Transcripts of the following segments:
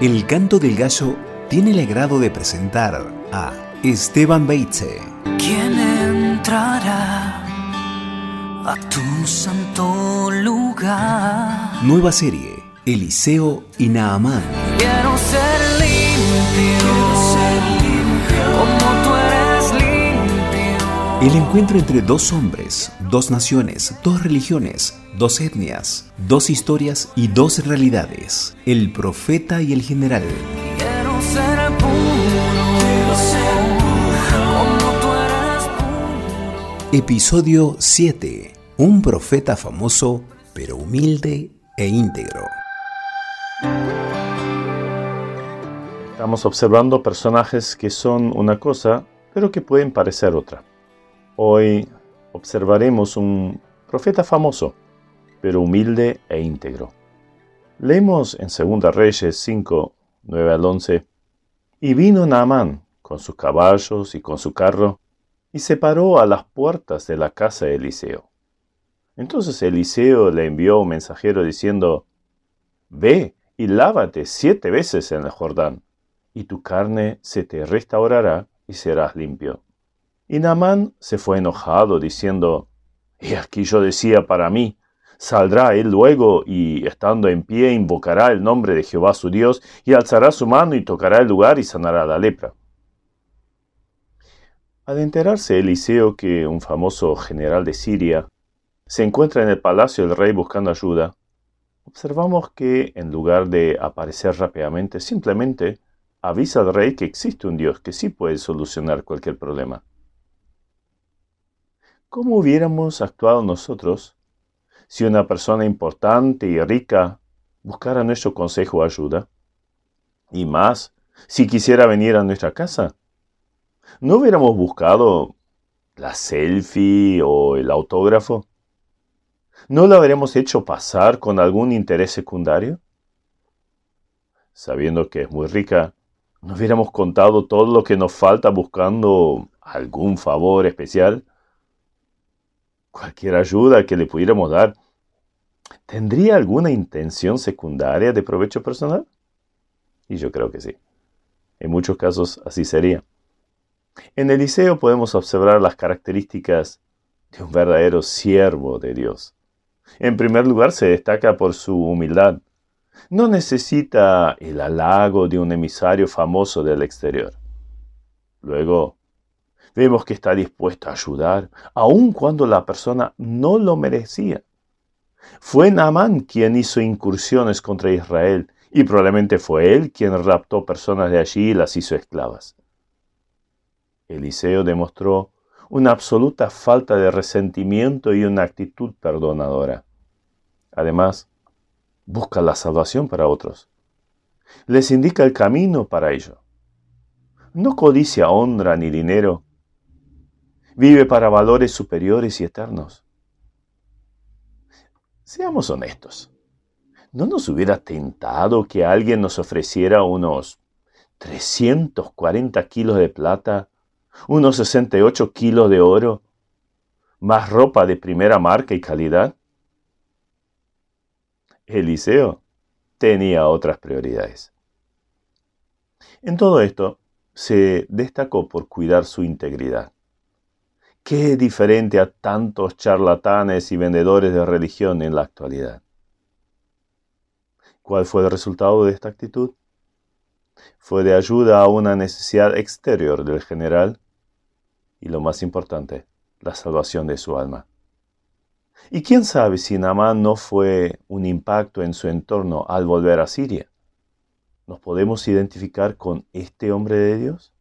El canto del gallo tiene el agrado de presentar a Esteban Beitze. ¿Quién entrará a tu santo lugar? Nueva serie, Eliseo y Naamán. Quiero ser limpio, El encuentro entre dos hombres, dos naciones, dos religiones, dos etnias, dos historias y dos realidades. El profeta y el general. Quiero ser puro, como tú eres puro. Episodio 7. Un profeta famoso, pero humilde e íntegro. Estamos observando personajes que son una cosa, pero que pueden parecer otra. Hoy observaremos un profeta famoso, pero humilde e íntegro. Leemos en 2 Reyes 5, 9 al 11. Y vino Naamán con sus caballos y con su carro, y se paró a las puertas de la casa de Eliseo. Entonces Eliseo le envió un mensajero diciendo, Ve y lávate siete veces en el Jordán, y tu carne se te restaurará y serás limpio. Y Naamán se fue enojado, diciendo, Y aquí yo decía para mí, Saldrá él luego y, estando en pie, invocará el nombre de Jehová su Dios, y alzará su mano y tocará el lugar y sanará la lepra. Al enterarse Eliseo que un famoso general de Siria se encuentra en el palacio del rey buscando ayuda, observamos que, en lugar de aparecer rápidamente, simplemente avisa al rey que existe un Dios que sí puede solucionar cualquier problema. ¿Cómo hubiéramos actuado nosotros si una persona importante y rica buscara nuestro consejo o ayuda? Y más, si quisiera venir a nuestra casa. ¿No hubiéramos buscado la selfie o el autógrafo? ¿No lo habríamos hecho pasar con algún interés secundario? Sabiendo que es muy rica, ¿no hubiéramos contado todo lo que nos falta buscando algún favor especial? Cualquier ayuda que le pudiéramos dar, ¿tendría alguna intención secundaria de provecho personal? Y yo creo que sí. En muchos casos así sería. En Eliseo podemos observar las características de un verdadero siervo de Dios. En primer lugar, se destaca por su humildad. No necesita el halago de un emisario famoso del exterior. Luego, Vemos que está dispuesto a ayudar, aun cuando la persona no lo merecía. Fue Naamán quien hizo incursiones contra Israel y probablemente fue él quien raptó personas de allí y las hizo esclavas. Eliseo demostró una absoluta falta de resentimiento y una actitud perdonadora. Además, busca la salvación para otros. Les indica el camino para ello. No codicia honra ni dinero, vive para valores superiores y eternos. Seamos honestos. ¿No nos hubiera tentado que alguien nos ofreciera unos 340 kilos de plata, unos 68 kilos de oro, más ropa de primera marca y calidad? Eliseo tenía otras prioridades. En todo esto, se destacó por cuidar su integridad. Qué diferente a tantos charlatanes y vendedores de religión en la actualidad. ¿Cuál fue el resultado de esta actitud? Fue de ayuda a una necesidad exterior del general y lo más importante, la salvación de su alma. Y quién sabe si Naamán no fue un impacto en su entorno al volver a Siria. ¿Nos podemos identificar con este hombre de Dios?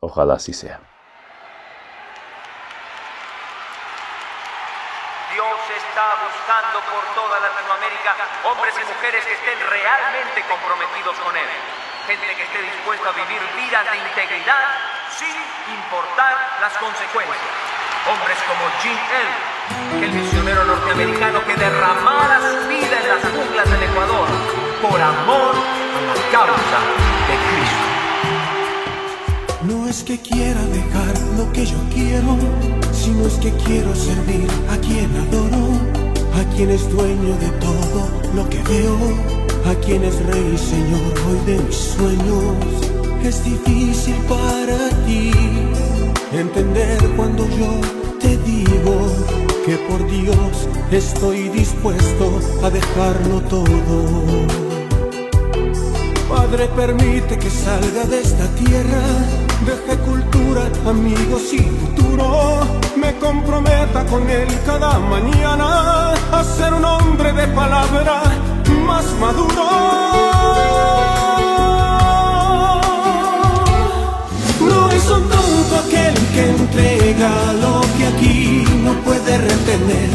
Ojalá así sea. Está buscando por toda Latinoamérica hombres y mujeres que estén realmente comprometidos con Él. Gente que esté dispuesta a vivir vidas de integridad sin importar las consecuencias. Hombres como Jim Elliot, el misionero norteamericano que derramara su vida en las junglas del Ecuador por amor a la causa de Cristo. No es que quiera dejar lo que yo quiero, sino es que quiero servir a quien adoro, a quien es dueño de todo lo que veo, a quien es Rey y Señor hoy de mis sueños. Es difícil para ti entender cuando yo te digo que por Dios estoy dispuesto a dejarlo todo. Padre, permite que salga de esta tierra, deje cultura, amigos y futuro. Me comprometa con él cada mañana a ser un hombre de palabra más maduro. No es un tonto aquel que entrega lo que aquí no puede retener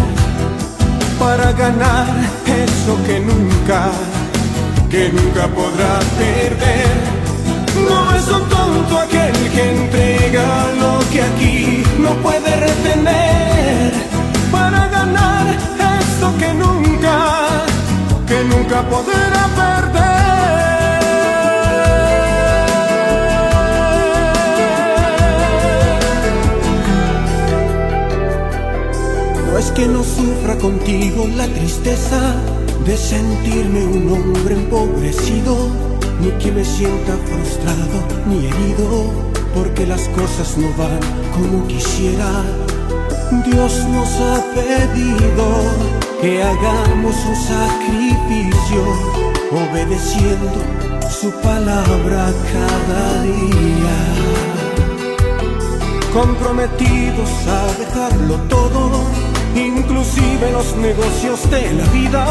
para ganar eso que nunca, que nunca podrá perder. Nunca podrá perder. No es que no sufra contigo la tristeza de sentirme un hombre empobrecido, ni que me sienta frustrado ni herido, porque las cosas no van como quisiera. Dios nos ha pedido que hagamos un sacrificio, obedeciendo su palabra cada día. Comprometidos a dejarlo todo, inclusive los negocios de la vida.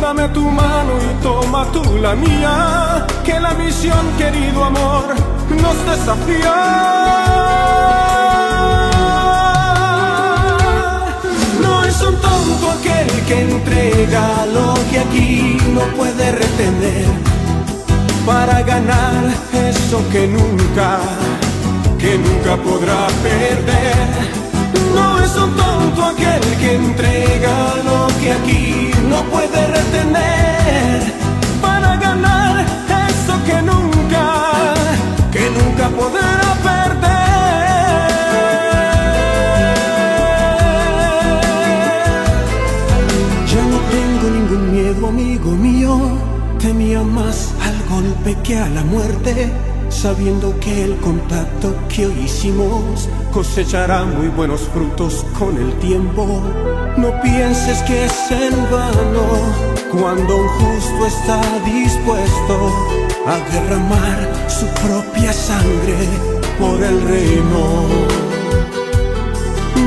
Dame tu mano y toma tú la mía, que la misión, querido amor, nos desafía. Un tonto aquel que entrega lo que aquí no puede retener para ganar eso que nunca, que nunca podrá perder. No es un tonto aquel que entrega lo que aquí no puede retener que a la muerte sabiendo que el contacto que hoy hicimos cosechará muy buenos frutos con el tiempo. No pienses que es en vano cuando un justo está dispuesto a derramar su propia sangre por el reino.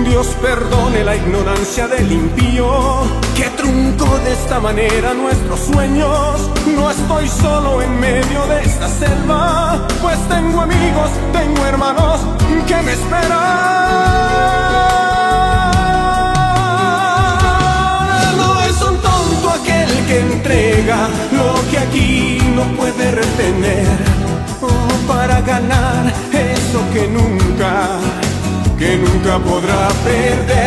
Dios perdone la ignorancia del impío que truncó de esta manera nuestros sueños. No estoy solo en medio de esta selva, pues tengo amigos, tengo hermanos que me esperan. Nunca podrá perder.